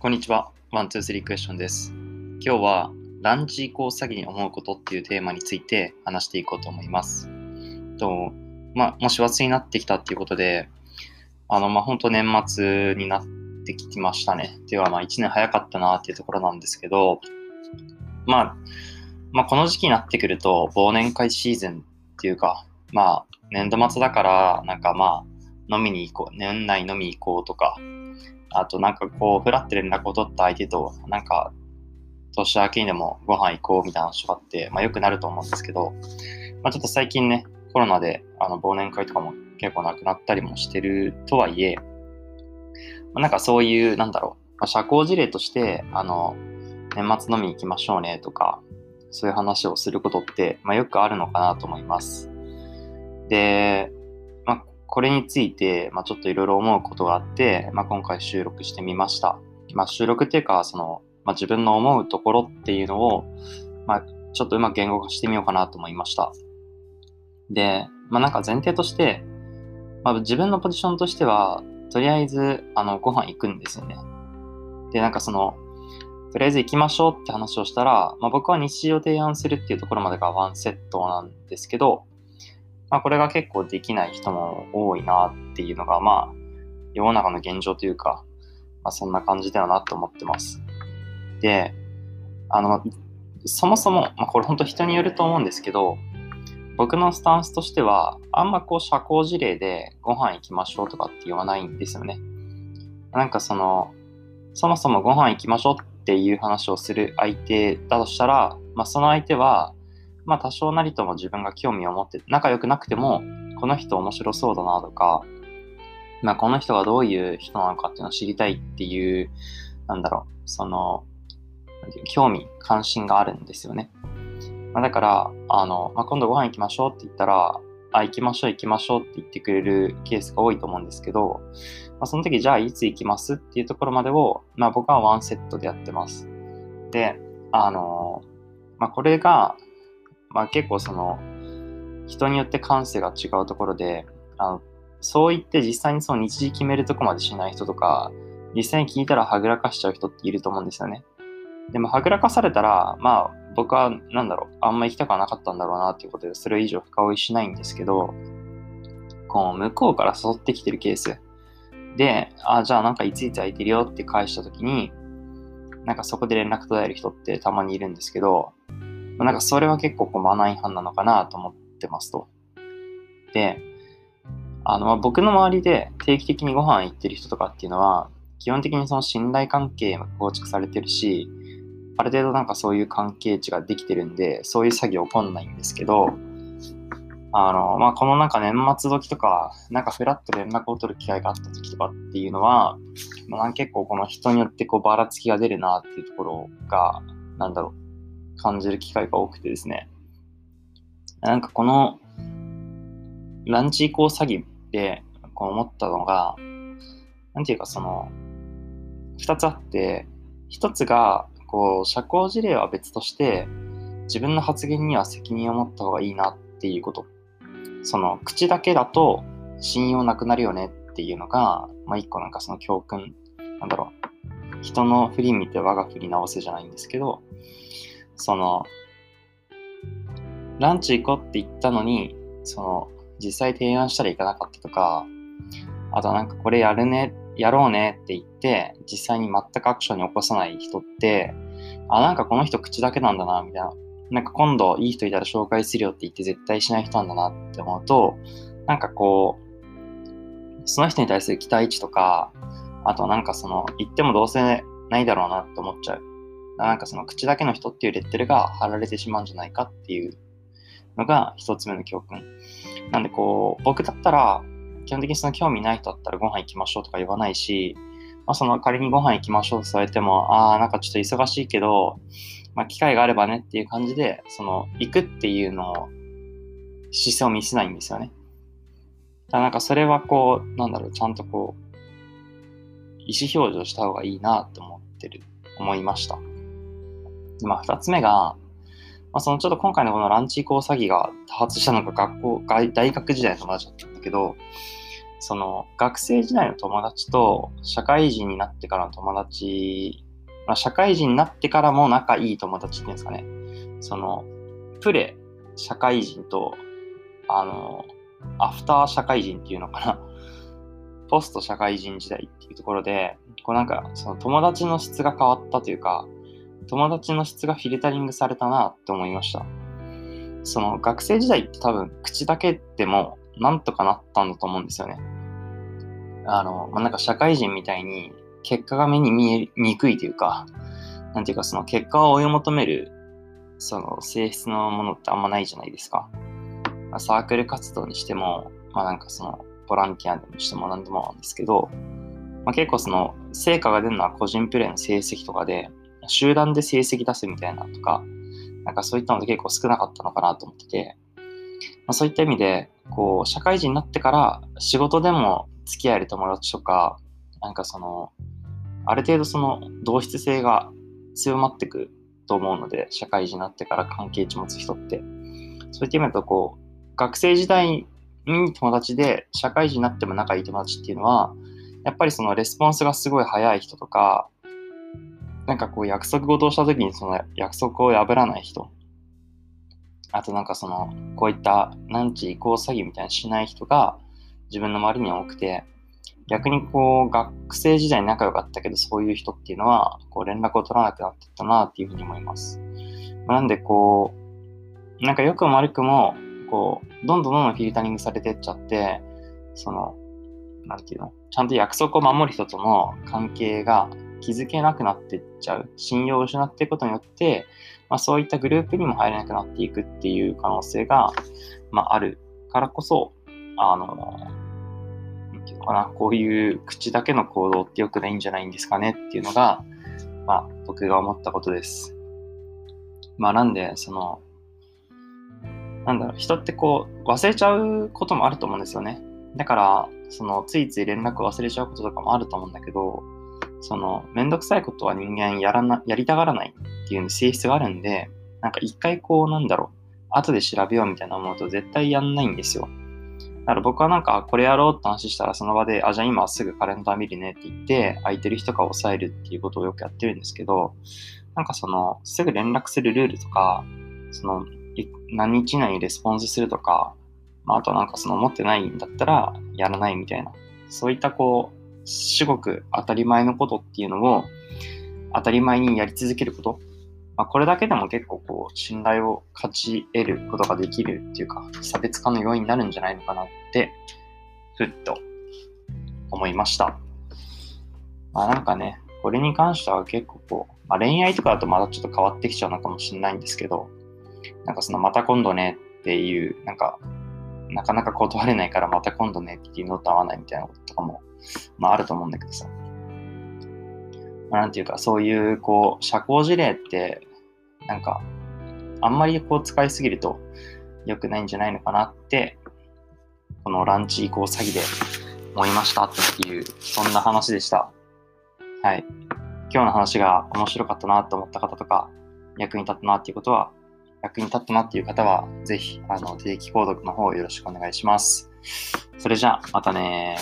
こんにちは。ワン、ツー、スリークエスチョンです。今日は、ランチ以降詐欺に思うことっていうテーマについて話していこうと思います。と、まあ、もう師走になってきたっていうことで、あの、まあ、本当年末になってきましたね。っていうか、まあ、1年早かったなっていうところなんですけど、まあ、まあ、この時期になってくると、忘年会シーズンっていうか、まあ、年度末だから、なんかまあ、飲みに行こう、年内飲み行こうとか、あとなんかこう、フラット連絡を取った相手と、なんか、年明けにでもご飯行こうみたいな話があって、まあよくなると思うんですけど、まあちょっと最近ね、コロナであの忘年会とかも結構なくなったりもしてるとはいえ、まあ、なんかそういう、なんだろう、まあ、社交辞令として、あの、年末飲みに行きましょうねとか、そういう話をすることって、まあよくあるのかなと思います。で、これについて、まあ、ちょっといろいろ思うことがあって、まあ、今回収録してみました。まあ、収録っていうか、その、まあ、自分の思うところっていうのを、まあ、ちょっとうまく言語化してみようかなと思いました。で、まあ、なんか前提として、まあ、自分のポジションとしては、とりあえず、あの、ご飯行くんですよね。で、なんかその、とりあえず行きましょうって話をしたら、まあ、僕は日常を提案するっていうところまでがワンセットなんですけど、まあ、これが結構できない人も多いなっていうのが、まあ、世の中の現状というか、まあ、そんな感じだよなと思ってます。で、あの、そもそも、まあ、これ本当人によると思うんですけど、僕のスタンスとしては、あんまこう社交辞令でご飯行きましょうとかって言わないんですよね。なんかその、そもそもご飯行きましょうっていう話をする相手だとしたら、まあ、その相手は、まあ多少なりとも自分が興味を持って仲良くなくてもこの人面白そうだなとか、まあ、この人がどういう人なのかっていうのを知りたいっていうなんだろうその興味関心があるんですよね、まあ、だからあの、まあ、今度ご飯行きましょうって言ったらあ行きましょう行きましょうって言ってくれるケースが多いと思うんですけど、まあ、その時じゃあいつ行きますっていうところまでを、まあ、僕はワンセットでやってます。であの、まあ、これがまあ、結構その人によって感性が違うところであのそう言って実際にその日時決めるとこまでしない人とか実際に聞いたらはぐらかしちゃう人っていると思うんですよね。でもはぐらかされたらまあ僕はなんだろうあんま行きたくはなかったんだろうなっていうことでそれ以上深追いしないんですけどこう向こうから誘ってきてるケース。であじゃあなんかいついつ空いてるよって返した時になんかそこで連絡途絶える人ってたまにいるんですけどなんかそれは結構こうマナー違反なのかなと思ってますと。で、あの、まあ、僕の周りで定期的にご飯行ってる人とかっていうのは、基本的にその信頼関係が構築されてるし、ある程度なんかそういう関係値ができてるんで、そういう作業起こんないんですけど、あの、まあ、このなんか年末時とか、なんかフラット連絡を取る機会があった時とかっていうのは、まあ、結構この人によってこうばらつきが出るなっていうところが、なんだろう、感じる機会が多くてですね。なんかこのランチ以降詐欺でこう思ったのが、なんていうかその、二つあって、一つが、こう、社交辞令は別として、自分の発言には責任を持った方がいいなっていうこと。その、口だけだと信用なくなるよねっていうのが、まあ一個なんかその教訓、なんだろう。人の振り見て我が振り直せじゃないんですけど、その、ランチ行こうって言ったのに、その、実際提案したら行かなかったとか、あとなんかこれやるね、やろうねって言って、実際に全くアクションに起こさない人って、あ、なんかこの人口だけなんだな、みたいな。なんか今度いい人いたら紹介するよって言って絶対しない人なんだなって思うと、なんかこう、その人に対する期待値とか、あとなんかその、言ってもどうせないだろうなって思っちゃう。なんかその口だけの人っていうレッテルが貼られてしまうんじゃないかっていうのが一つ目の教訓。なんでこう、僕だったら、基本的にその興味ない人だったらご飯行きましょうとか言わないし、まあ、その仮にご飯行きましょうとされても、ああ、なんかちょっと忙しいけど、まあ、機会があればねっていう感じで、その、行くっていうのを、姿勢を見せないんですよね。だからなんかそれはこう、なんだろう、ちゃんとこう、意思表示をした方がいいなと思ってる、思いました。でまあ、二つ目が、まあ、そのちょっと今回のこのランチ以降詐欺が多発したのが学校、大学時代の友達だったんだけど、その学生時代の友達と社会人になってからの友達、まあ、社会人になってからも仲いい友達っていうんですかね。その、プレ、社会人と、あの、アフター社会人っていうのかな。ポスト社会人時代っていうところで、こうなんか、その友達の質が変わったというか、友達の質がフィルタリングされたなって思いました。その学生時代って多分口だけでもなんとかなったんだと思うんですよね。あの、まあ、なんか社会人みたいに結果が目に見えにくいというか、なんていうかその結果を追い求めるその性質のものってあんまないじゃないですか。まあ、サークル活動にしても、まあなんかそのボランティアにしても何でもなんですけど、まあ、結構その成果が出るのは個人プレーの成績とかで、集団で成績出すみたいなとか、なんかそういったので結構少なかったのかなと思ってて、まあ、そういった意味で、こう、社会人になってから仕事でも付き合える友達とか、なんかその、ある程度その同質性が強まってくと思うので、社会人になってから関係値持つ人って。そういった意味だと、こう、学生時代に友達で、社会人になっても仲いい友達っていうのは、やっぱりそのレスポンスがすごい早い人とか、なんかこう約束事をした時にその約束を破らない人。あとなんかその、こういった何時移行詐欺みたいにしない人が自分の周りには多くて、逆にこう学生時代仲良かったけどそういう人っていうのはこう連絡を取らなくなっていったなっていうふうに思います。なんでこう、なんかよくも悪くもこう、どんどんどんどんフィルタリングされてっちゃって、その、なんていうのちゃんと約束を守る人との関係が気づけなくなってっちゃう、信用を失っていくことによって、まあ、そういったグループにも入れなくなっていくっていう可能性が、まあ、あるからこそ、あの、かな、こういう口だけの行動って良くないんじゃないんですかねっていうのが、まあ、僕が思ったことです。まあ、なんで、その、なんだろう、人ってこう、忘れちゃうこともあると思うんですよね。だから、その、ついつい連絡を忘れちゃうこととかもあると思うんだけど、その、めんどくさいことは人間やらな、やりたがらないっていう性質があるんで、なんか一回こう、なんだろう、後で調べようみたいな思うと絶対やんないんですよ。だから僕はなんか、これやろうって話したらその場で、あ、じゃあ今すぐカレンダー見るねって言って、空いてる人が抑えるっていうことをよくやってるんですけど、なんかその、すぐ連絡するルールとか、その、何日以内にレスポンスするとか、まあ、あとなんかその持ってないんだったらやらないみたいな、そういったこう、至極当たり前のことっていうのを当たり前にやり続けること。まあ、これだけでも結構こう信頼を勝ち得ることができるっていうか差別化の要因になるんじゃないのかなってふっと思いました。まあなんかね、これに関しては結構こう、まあ、恋愛とかだとまだちょっと変わってきちゃうのかもしれないんですけど、なんかそのまた今度ねっていう、なんかなかなか断れないからまた今度ねっていうのと合わないみたいなこととかもまああると思うんだけどさ。まあ、なんていうか、そういう、こう、社交辞令って、なんか、あんまりこう使いすぎると良くないんじゃないのかなって、このランチ移行詐欺で思いましたっていう、そんな話でした。はい。今日の話が面白かったなと思った方とか、役に立ったなっていうことは、役に立ったなっていう方は、ぜひ、あの、定期購読の方よろしくお願いします。それじゃあ、またね